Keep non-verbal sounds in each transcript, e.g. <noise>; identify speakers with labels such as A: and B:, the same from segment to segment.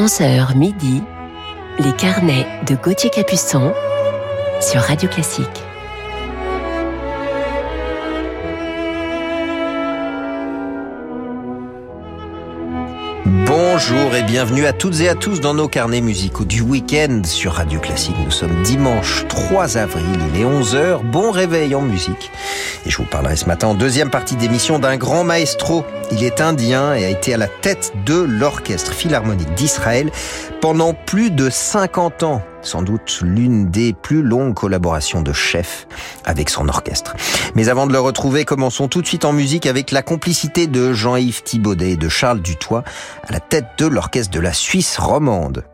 A: 11h midi, les carnets de Gauthier Capuçon sur Radio Classique.
B: Bonjour et bienvenue à toutes et à tous dans nos carnets musicaux du week-end sur Radio Classique. Nous sommes dimanche 3 avril, il est 11h, bon réveil en musique. Et je vous parlerai ce matin en deuxième partie d'émission d'un grand maestro. Il est indien et a été à la tête de l'Orchestre Philharmonique d'Israël pendant plus de 50 ans. Sans doute l'une des plus longues collaborations de chef avec son orchestre. Mais avant de le retrouver, commençons tout de suite en musique avec la complicité de Jean-Yves Thibaudet et de Charles Dutoit à la tête de l'orchestre de la Suisse romande.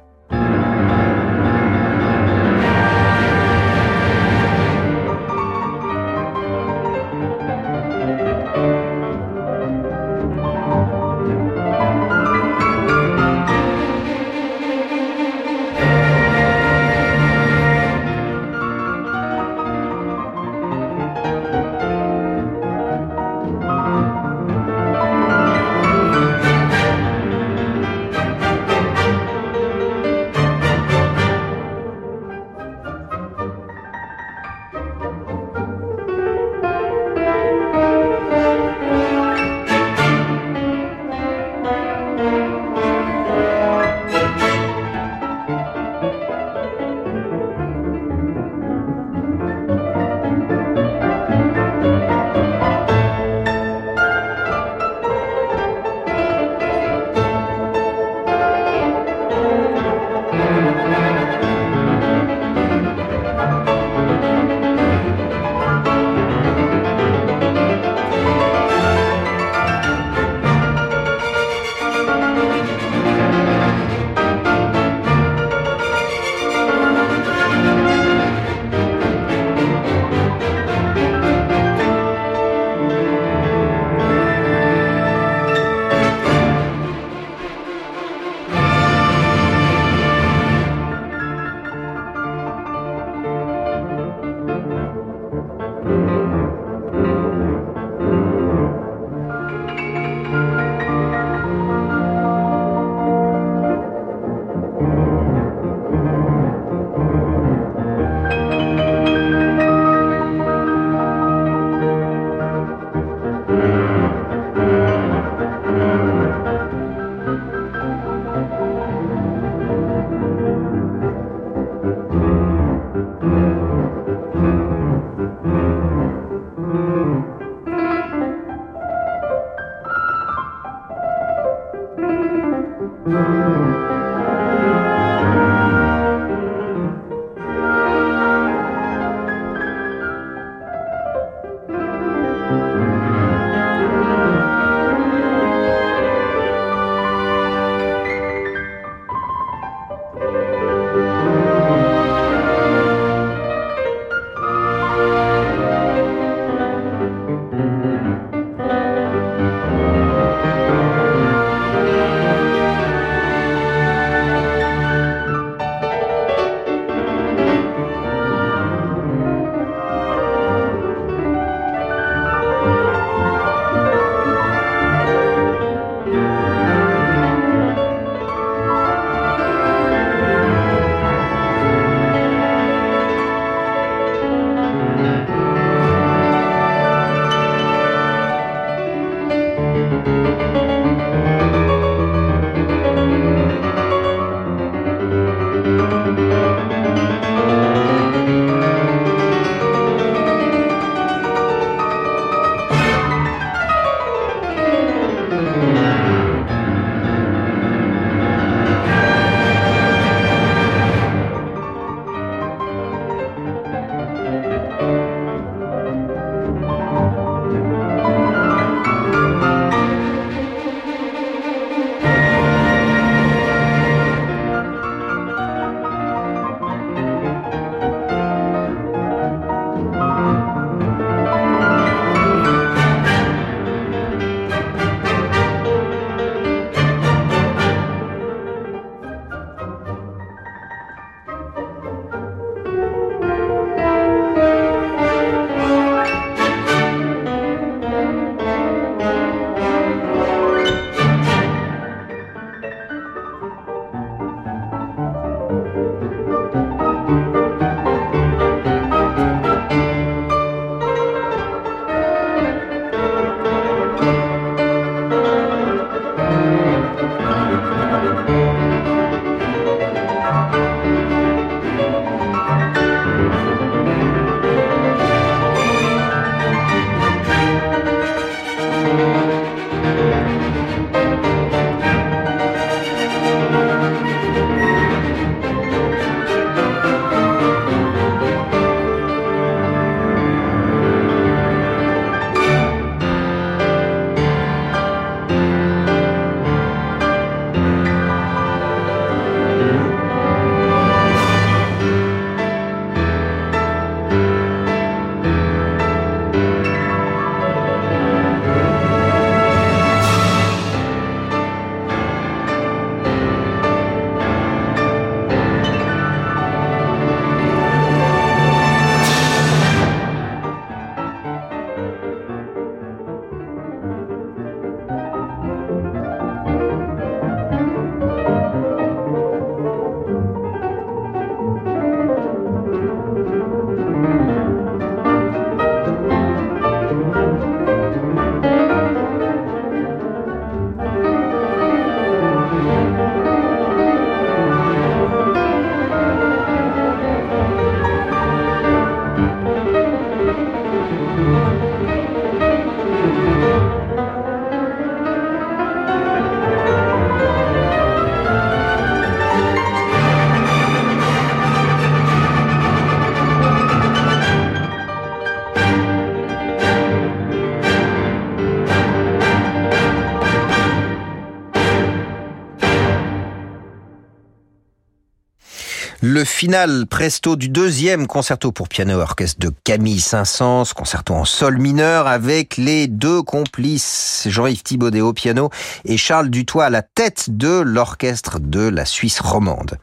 B: Le final presto du deuxième concerto pour piano et orchestre de Camille Saint-Saëns, concerto en sol mineur avec les deux complices Jean-Yves Thibaudet au piano et Charles Dutoit à la tête de l'orchestre de la Suisse romande.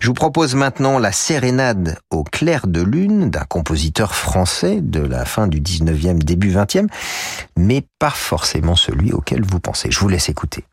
B: Je vous propose maintenant la sérénade au clair de lune d'un compositeur français de la fin du 19e, début 20e, mais pas forcément celui auquel vous pensez. Je vous laisse écouter.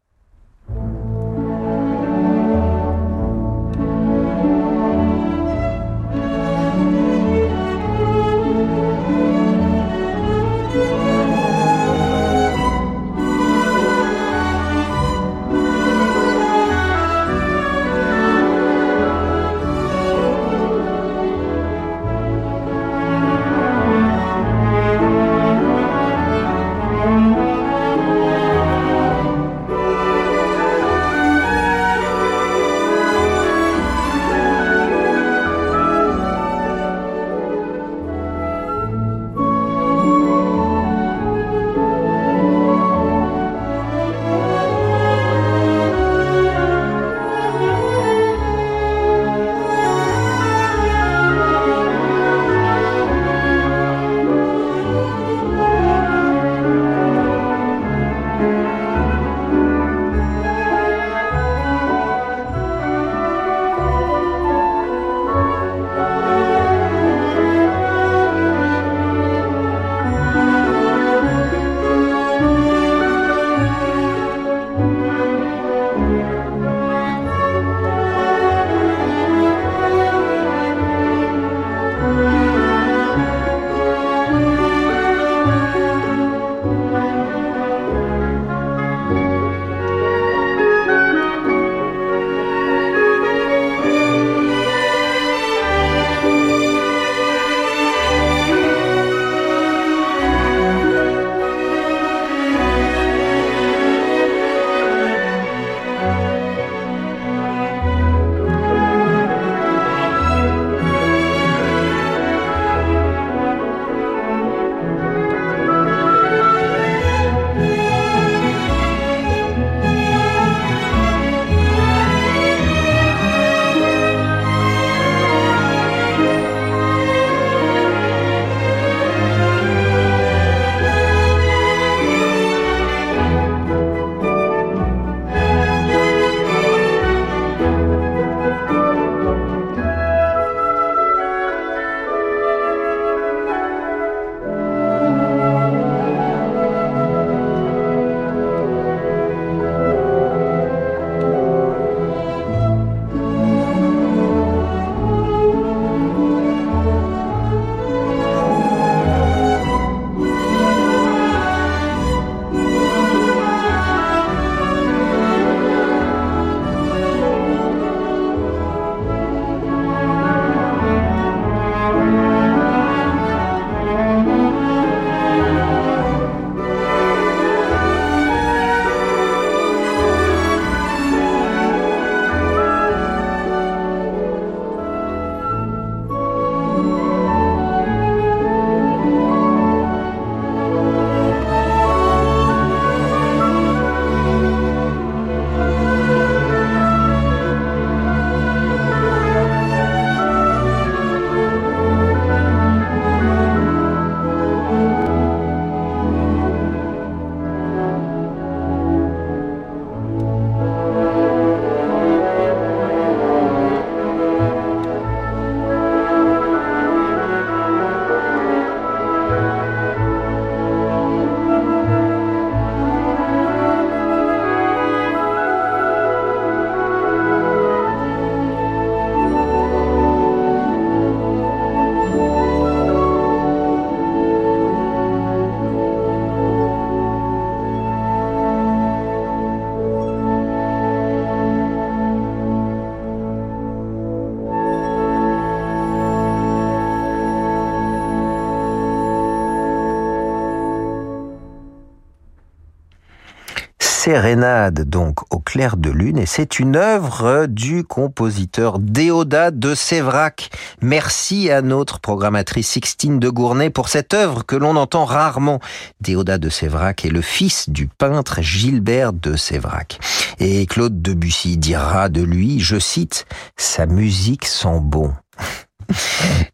B: Sérénade donc au clair de lune et c'est une œuvre du compositeur Déodat de Sévrac. Merci à notre programmatrice Sixtine de Gournay pour cette œuvre que l'on entend rarement. Déodat de Sévrac est le fils du peintre Gilbert de Sévrac. Et Claude Debussy dira de lui, je cite, sa musique sent bon.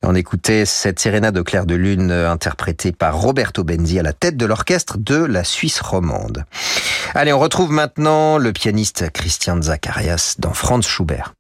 B: On écoutait cette sérénade de clair de lune interprétée par Roberto Benzi à la tête de l'orchestre de la Suisse romande. Allez, on retrouve maintenant le pianiste Christian Zacharias dans Franz Schubert.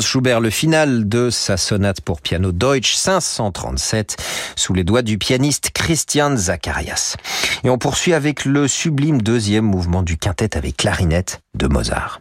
B: Schubert, le final de sa sonate pour piano Deutsch 537 sous les doigts du pianiste Christian Zacharias. Et on poursuit avec le sublime deuxième mouvement du quintet avec clarinette de Mozart.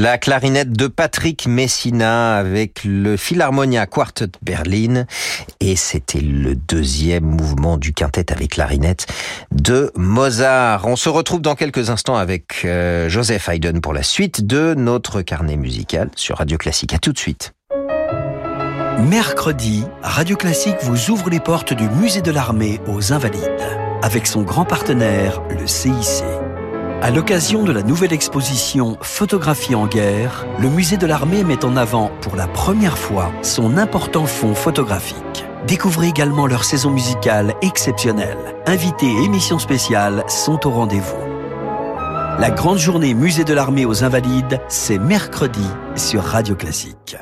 B: La clarinette de Patrick Messina avec le Philharmonia Quartet Berlin et c'était le deuxième mouvement du quintet avec clarinette de Mozart. On se retrouve dans quelques instants avec euh, Joseph Haydn pour la suite de notre carnet musical sur Radio Classique. À tout de suite.
C: Mercredi, Radio Classique vous ouvre les portes du musée de l'armée aux Invalides avec son grand partenaire, le CIC. À l'occasion de la nouvelle exposition Photographie en guerre, le musée de l'armée met en avant pour la première fois son important fonds photographique. Découvrez également leur saison musicale exceptionnelle. Invités et émissions spéciales sont au rendez-vous. La grande journée musée de l'armée aux Invalides, c'est mercredi sur Radio Classique.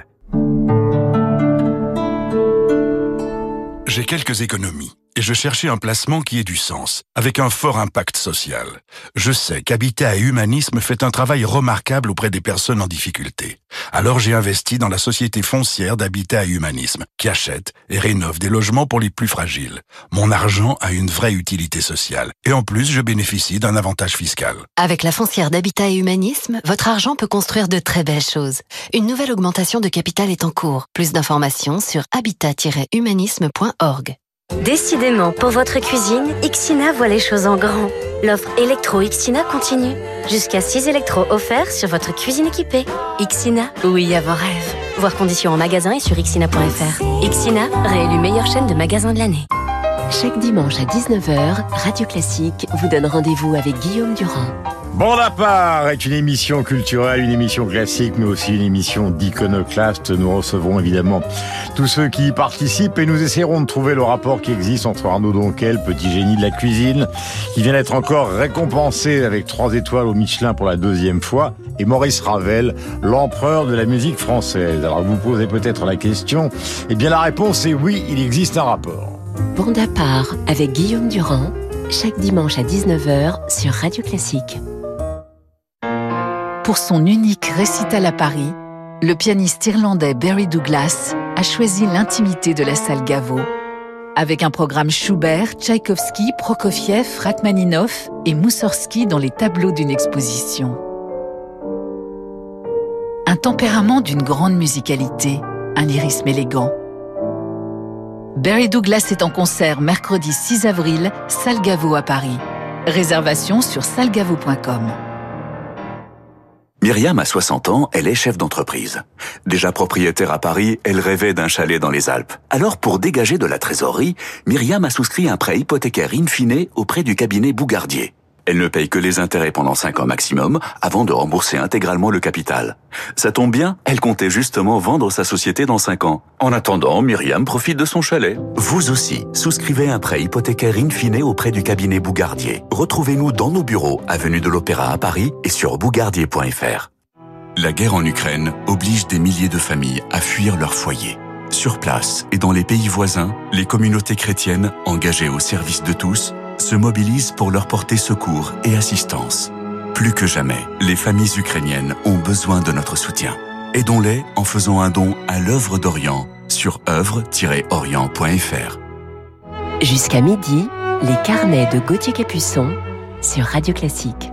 D: J'ai quelques économies et je cherchais un placement qui ait du sens, avec un fort impact social. Je sais qu'Habitat et Humanisme fait un travail remarquable auprès des personnes en difficulté. Alors j'ai investi dans la société foncière d'Habitat et Humanisme, qui achète et rénove des logements pour les plus fragiles. Mon argent a une vraie utilité sociale, et en plus je bénéficie d'un avantage fiscal.
E: Avec la foncière d'Habitat et Humanisme, votre argent peut construire de très belles choses. Une nouvelle augmentation de capital est en cours. Plus d'informations sur habitat-humanisme.org.
F: Décidément, pour votre cuisine, Ixina voit les choses en grand. L'offre électro Ixina continue. Jusqu'à 6 électros offerts sur votre cuisine équipée. Ixina, oui à vos rêves. Voir conditions en magasin et sur ixina.fr. Ixina, réélu meilleure chaîne de magasins de l'année.
A: Chaque dimanche à 19h, Radio Classique vous donne rendez-vous avec Guillaume Durand.
G: Bon part est une émission culturelle, une émission classique, mais aussi une émission d'iconoclaste. Nous recevrons évidemment tous ceux qui y participent et nous essaierons de trouver le rapport qui existe entre Arnaud Donquel, petit génie de la cuisine, qui vient d'être encore récompensé avec trois étoiles au Michelin pour la deuxième fois, et Maurice Ravel, l'empereur de la musique française. Alors vous posez peut-être la question, eh bien la réponse est oui, il existe un rapport.
A: Bande à part avec Guillaume Durand, chaque dimanche à 19h sur Radio Classique.
H: Pour son unique récital à Paris, le pianiste irlandais Barry Douglas a choisi l'intimité de la salle Gaveau. Avec un programme Schubert, Tchaïkovski, Prokofiev, Rachmaninoff et Moussorski dans les tableaux d'une exposition. Un tempérament d'une grande musicalité, un lyrisme élégant Barry Douglas est en concert mercredi 6 avril, Salgavo à Paris. Réservation sur salgavo.com.
I: Myriam a 60 ans, elle est chef d'entreprise. Déjà propriétaire à Paris, elle rêvait d'un chalet dans les Alpes. Alors pour dégager de la trésorerie, Myriam a souscrit un prêt hypothécaire in fine auprès du cabinet Bougardier. Elle ne paye que les intérêts pendant 5 ans maximum avant de rembourser intégralement le capital. Ça tombe bien, elle comptait justement vendre sa société dans 5 ans. En attendant, Myriam profite de son chalet. Vous aussi, souscrivez un prêt hypothécaire in fine auprès du cabinet Bougardier. Retrouvez-nous dans nos bureaux, avenue de l'Opéra à Paris et sur bougardier.fr. La guerre en Ukraine oblige des milliers de familles à fuir leur foyer. Sur place et dans les pays voisins, les communautés chrétiennes, engagées au service de tous, se mobilisent pour leur porter secours et assistance. Plus que jamais, les familles ukrainiennes ont besoin de notre soutien. Aidons-les en faisant un don à l'œuvre d'Orient sur œuvre-orient.fr.
A: Jusqu'à midi, les carnets de Gauthier Capuçon sur Radio Classique.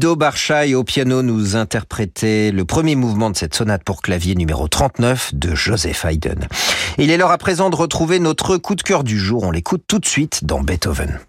B: Guido Barchaï au piano nous interprétait le premier mouvement de cette sonate pour clavier numéro 39 de Joseph Haydn. Il est l'heure à présent de retrouver notre coup de cœur du jour. On l'écoute tout de suite dans Beethoven.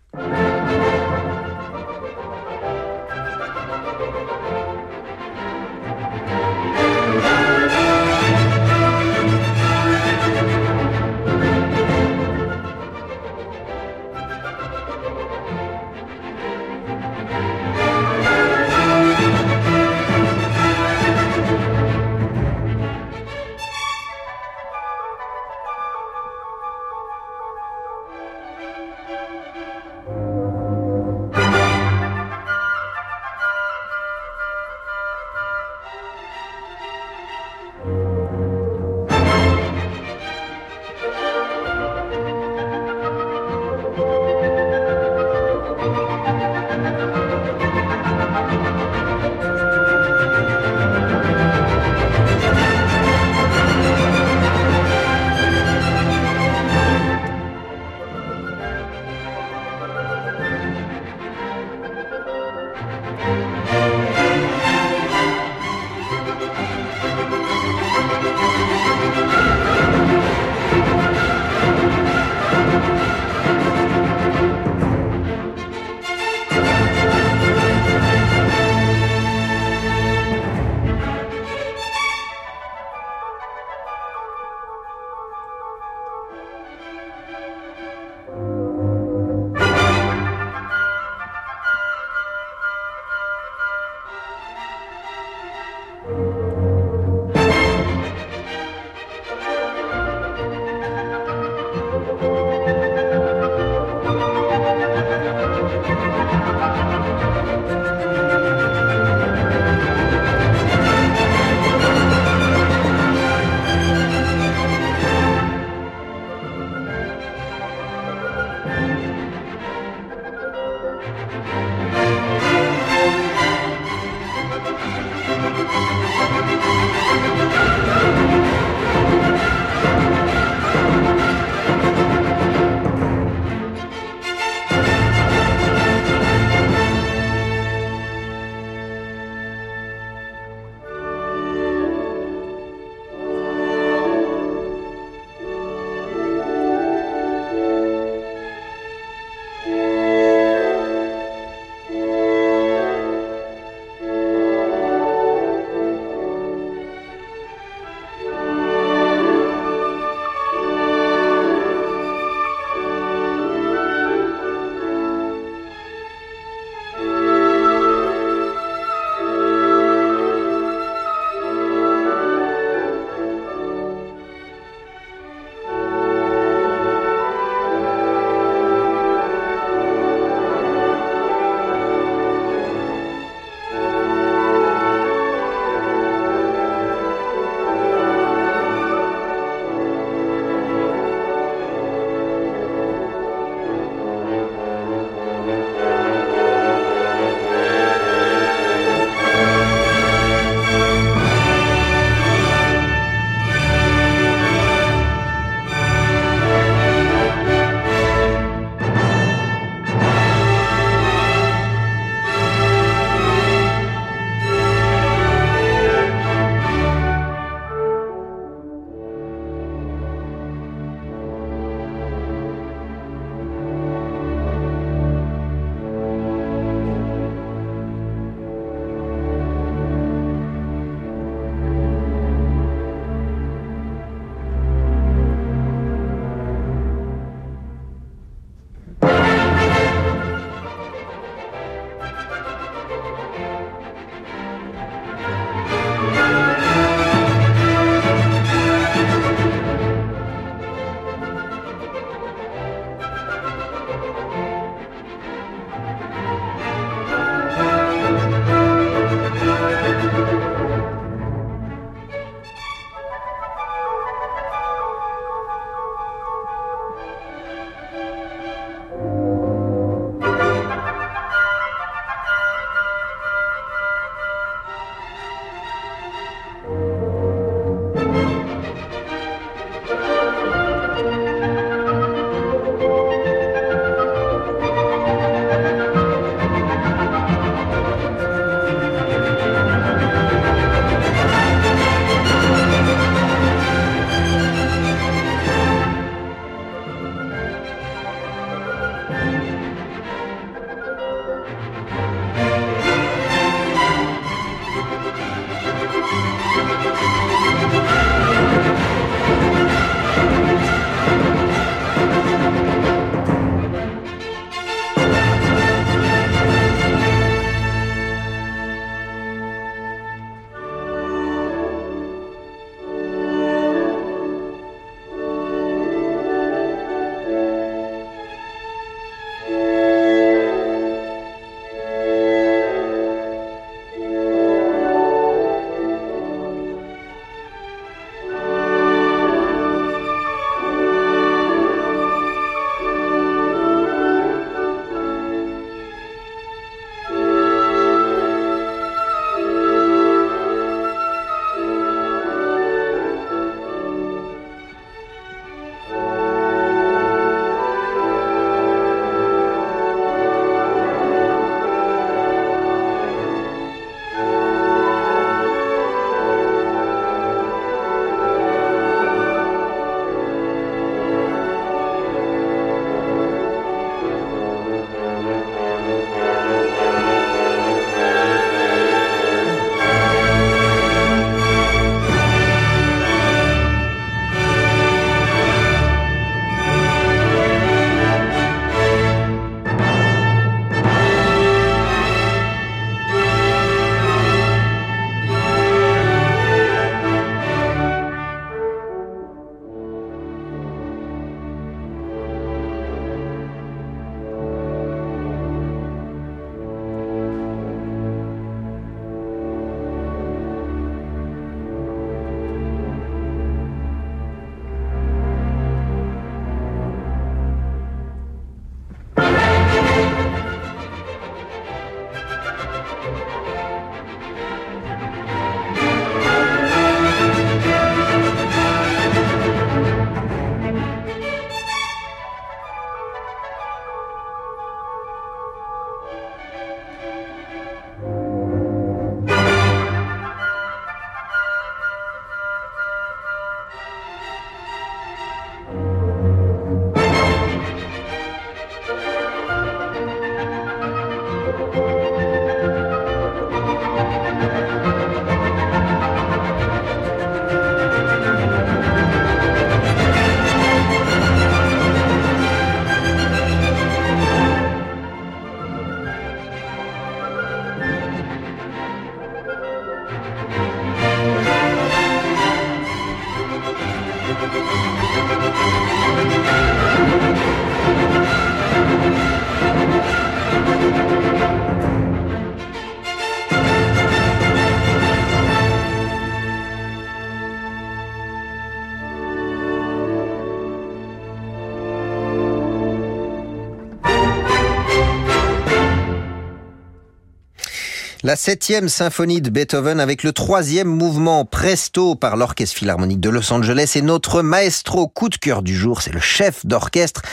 B: La septième symphonie de Beethoven avec le troisième mouvement Presto par l'Orchestre Philharmonique de Los Angeles et notre maestro coup de cœur du jour, c'est le chef d'orchestre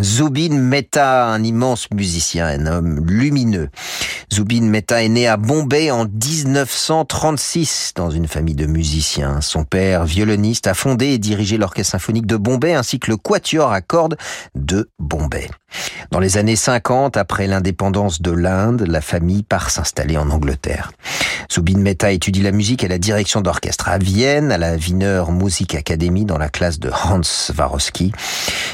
B: Zubin Mehta, un immense musicien, un homme lumineux. Zubin Mehta est né à Bombay en 1936 dans une famille de musiciens. Son père, violoniste, a fondé et dirigé l'Orchestre symphonique de Bombay ainsi que le Quatuor à cordes de Bombay. Dans les années 50, après l'indépendance de l'Inde, la famille part s'installer en Angleterre. Zubin Mehta étudie la musique et la direction d'orchestre à Vienne, à la Wiener Music Academy, dans la classe de Hans Swarovski,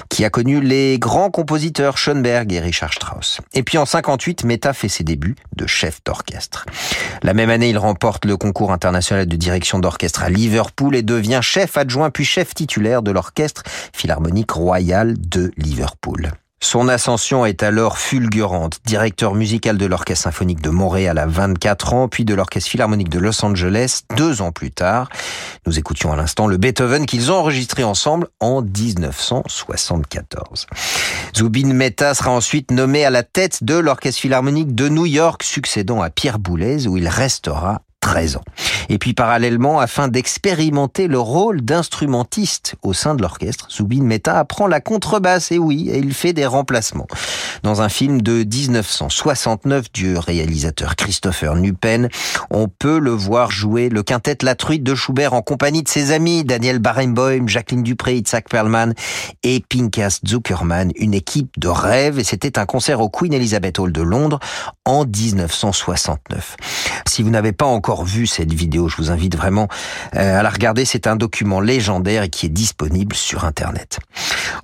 B: qui a connu les grands compositeurs Schoenberg et Richard Strauss. Et puis en 58, Mehta fait ses débuts de chef d'orchestre. La même année, il remporte le concours international de direction d'orchestre à Liverpool et devient chef adjoint puis chef titulaire de l'orchestre philharmonique royal de Liverpool. Son ascension est alors fulgurante. Directeur musical de l'Orchestre symphonique de Montréal à 24 ans, puis de l'Orchestre philharmonique de Los Angeles deux ans plus tard. Nous écoutions à l'instant le Beethoven qu'ils ont enregistré ensemble en 1974. Zubin Mehta sera ensuite nommé à la tête de l'Orchestre philharmonique de New York, succédant à Pierre Boulez, où il restera 13 ans. Et puis parallèlement, afin d'expérimenter le rôle d'instrumentiste au sein de l'orchestre, Zubin Mehta apprend la contrebasse, et oui, il fait des remplacements. Dans un film de 1969 du réalisateur Christopher Nupen, on peut le voir jouer le quintet La Truite de Schubert en compagnie de ses amis Daniel Barenboim, Jacqueline Dupré, Itzhak Perlman et Pinkas Zuckerman, une équipe de rêve, et c'était un concert au Queen Elizabeth Hall de Londres en 1969. Si vous n'avez pas encore vu cette vidéo, je vous invite vraiment euh, à la regarder. C'est un document légendaire et qui est disponible sur Internet.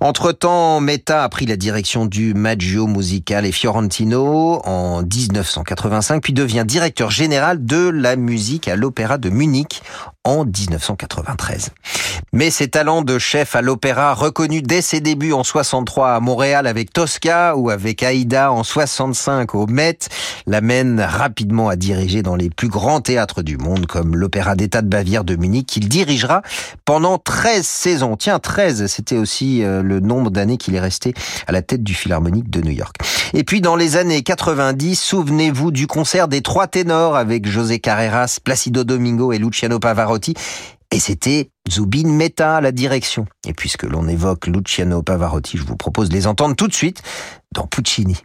B: Entre-temps, Meta a pris la direction du Maggio Musicale et Fiorentino en 1985, puis devient directeur général de la musique à l'Opéra de Munich en 1993. Mais ses talents de chef à l'opéra, reconnus dès ses débuts en 63 à Montréal avec Tosca ou avec Aïda en 65 au Met, l'amènent rapidement à diriger dans les plus grands théâtres du monde comme l'Opéra d'État de Bavière de Munich qu'il dirigera pendant 13 saisons. Tiens, 13, c'était aussi euh, le nombre d'années qu'il est resté à la tête du Philharmonique de New York. Et puis dans les années 90, souvenez-vous du concert des trois ténors avec José Carreras, Placido Domingo et Luciano Pavarotti. Et c'était Zubin Mehta à la direction. Et puisque l'on évoque Luciano Pavarotti, je vous propose de les entendre tout de suite dans Puccini.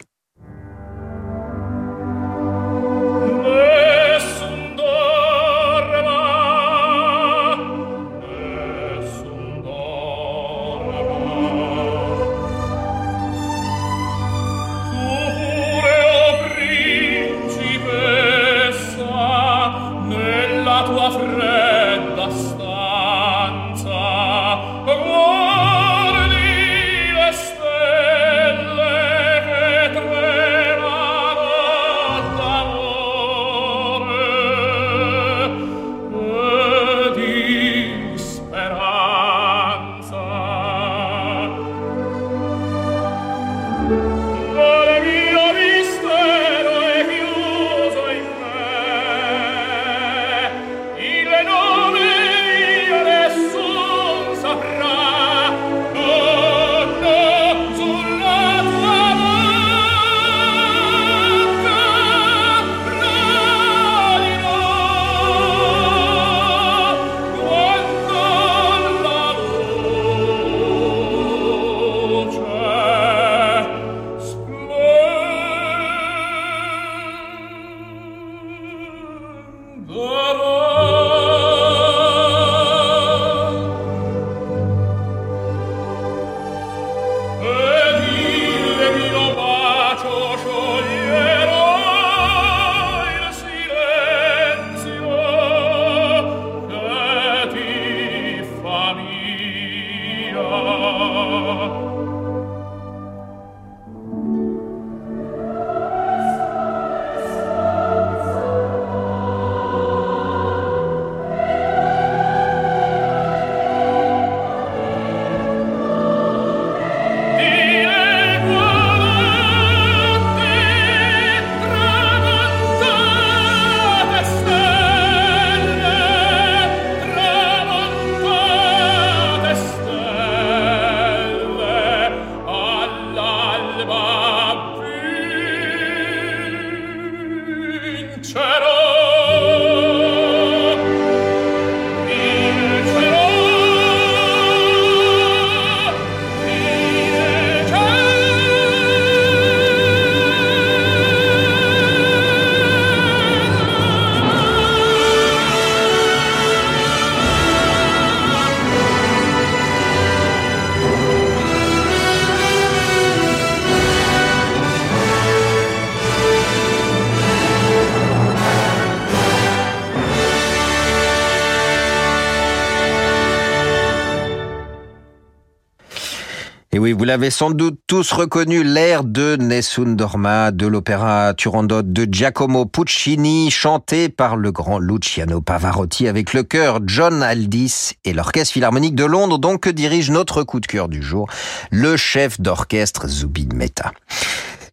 B: Oui, vous l'avez sans doute tous reconnu, l'air de Nessun Dorma, de l'opéra Turandot de Giacomo Puccini, chanté par le grand Luciano Pavarotti avec le chœur John Aldis et l'Orchestre Philharmonique de Londres, donc que dirige notre coup de cœur du jour, le chef d'orchestre Zubin Mehta.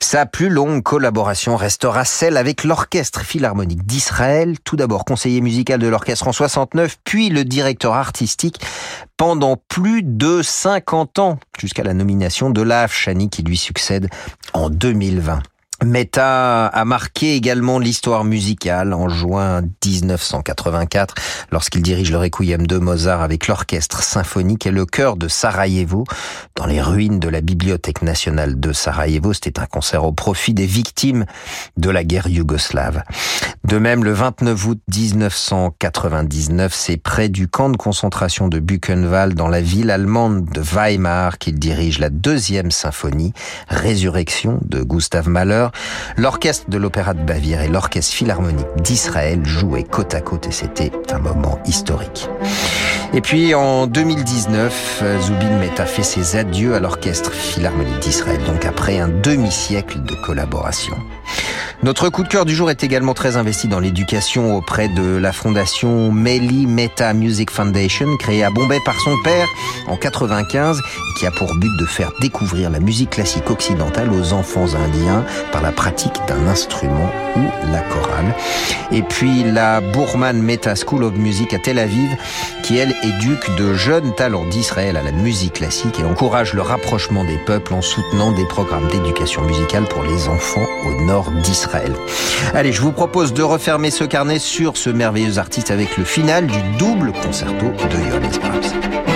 B: Sa plus longue collaboration restera celle avec l'Orchestre Philharmonique d'Israël, tout d'abord conseiller musical de l'orchestre en 69, puis le directeur artistique pendant plus de 50 ans, jusqu'à la nomination de Lav Shani qui lui succède en 2020. Meta a marqué également l'histoire musicale en juin 1984 lorsqu'il dirige le Requiem de Mozart avec l'orchestre symphonique et le chœur de Sarajevo dans les ruines de la Bibliothèque nationale de Sarajevo. C'était un concert au profit des victimes de la guerre yougoslave. De même, le 29 août 1999, c'est près du camp de concentration de Buchenwald dans la ville allemande de Weimar qu'il dirige la deuxième symphonie, Résurrection de Gustav Mahler L'orchestre de l'Opéra de Bavière et l'orchestre philharmonique d'Israël jouaient côte à côte et c'était un moment historique. Et puis en 2019, Zubin Mehta fait ses adieux à l'orchestre philharmonique d'Israël, donc après un demi-siècle de collaboration. Notre coup de cœur du jour est également très investi dans l'éducation auprès de la fondation Meli Meta Music Foundation, créée à Bombay par son père en 95, et qui a pour but de faire découvrir la musique classique occidentale aux enfants indiens par la pratique d'un instrument ou la chorale. Et puis la Bourman Meta School of Music à Tel Aviv, qui elle éduque de jeunes talents d'Israël à la musique classique et encourage le rapprochement des peuples en soutenant des programmes d'éducation musicale pour les enfants au nord d'Israël. Allez, je vous propose de refermer ce carnet sur ce merveilleux artiste avec le final du double concerto de Johannes Brahms.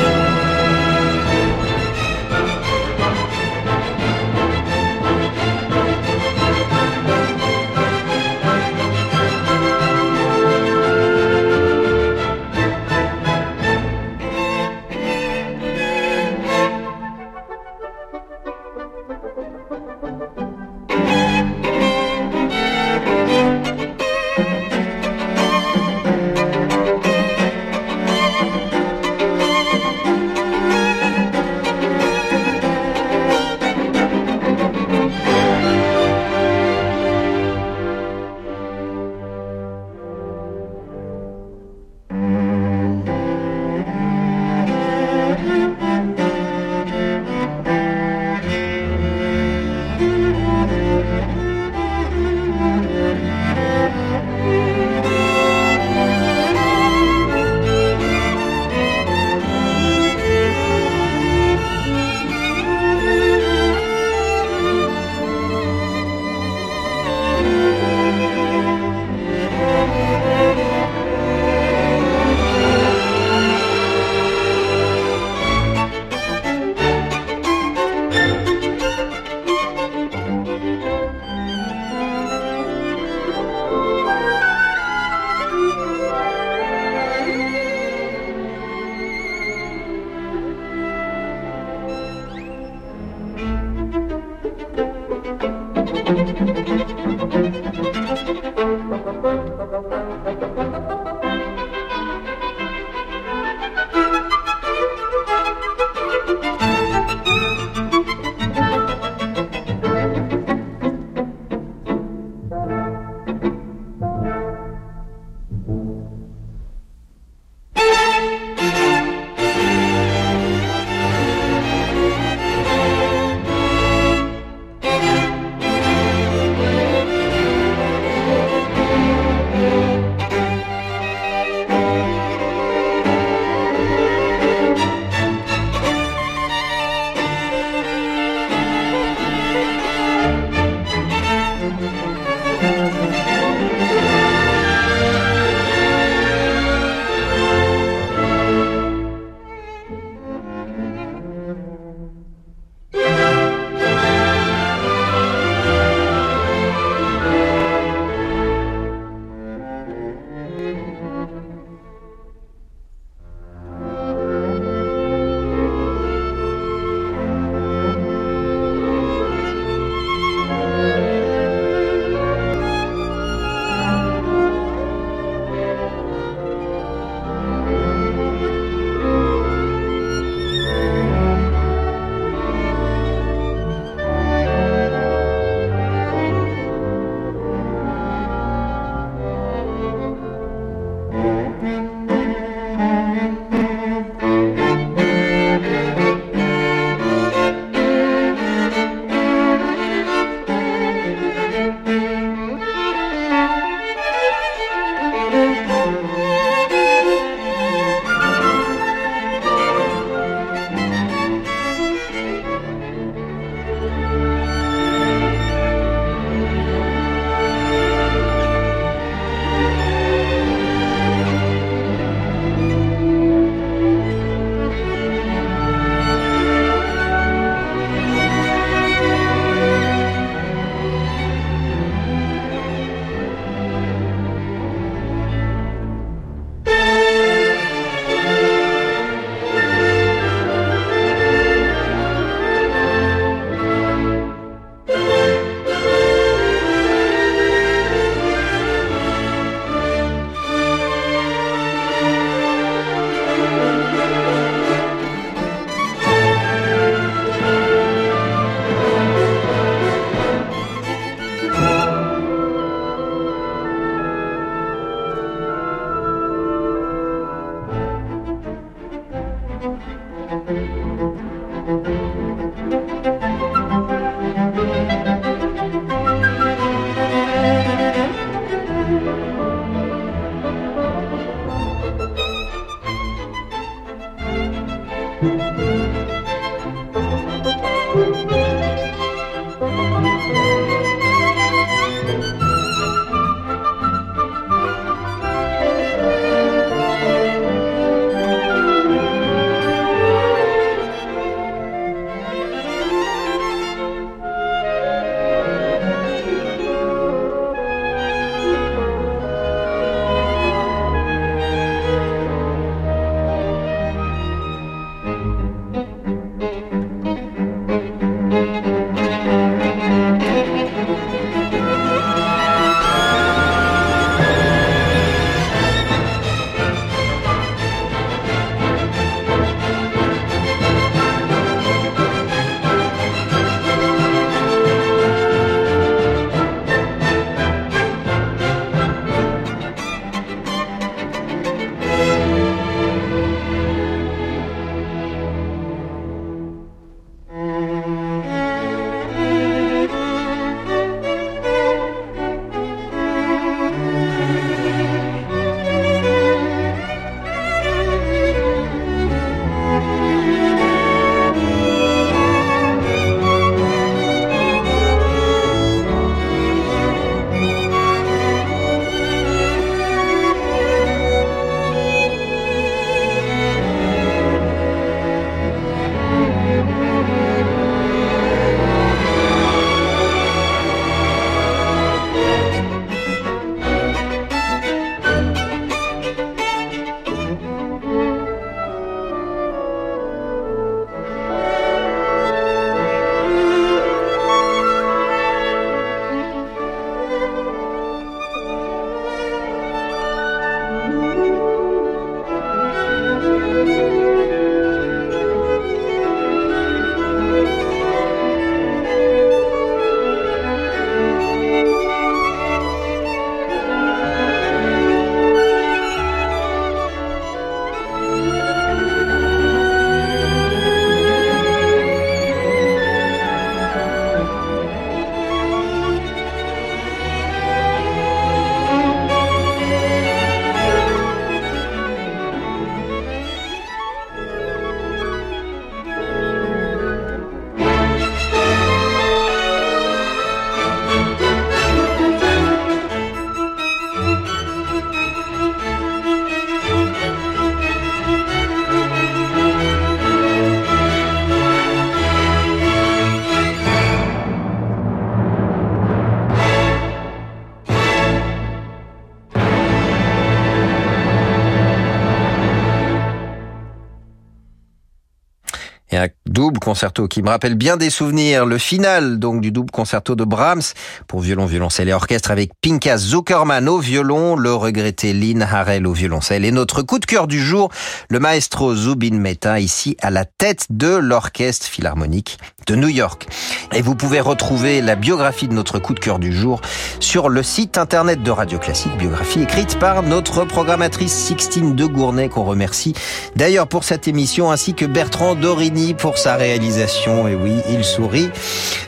B: Concerto qui me rappelle bien des souvenirs. Le final donc du double concerto de Brahms pour violon, violoncelle et orchestre avec Pinkas Zuckerman au violon, le regretté Lynn Harrell au violoncelle et notre coup de cœur du jour, le maestro Zubin Mehta ici à la tête de l'orchestre philharmonique de New York. Et vous pouvez retrouver la biographie de notre coup de cœur du jour sur le site internet de Radio Classique, biographie écrite par notre programmatrice Sixtine de Gournay qu'on remercie d'ailleurs pour cette émission ainsi que Bertrand Dorini pour sa réalisation. Et oui, il sourit.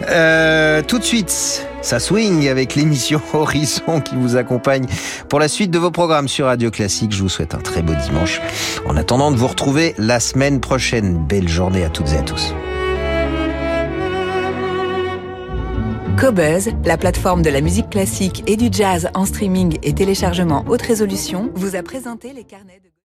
B: Euh, tout de suite, ça swing avec l'émission <laughs> Horizon qui vous accompagne pour la suite de vos programmes sur Radio Classique. Je vous souhaite un très beau dimanche. En attendant de vous retrouver la semaine prochaine. Belle journée à toutes et à tous.
J: Cobuzz, la plateforme de la musique classique et du jazz en streaming et téléchargement haute résolution, vous a présenté les carnets de...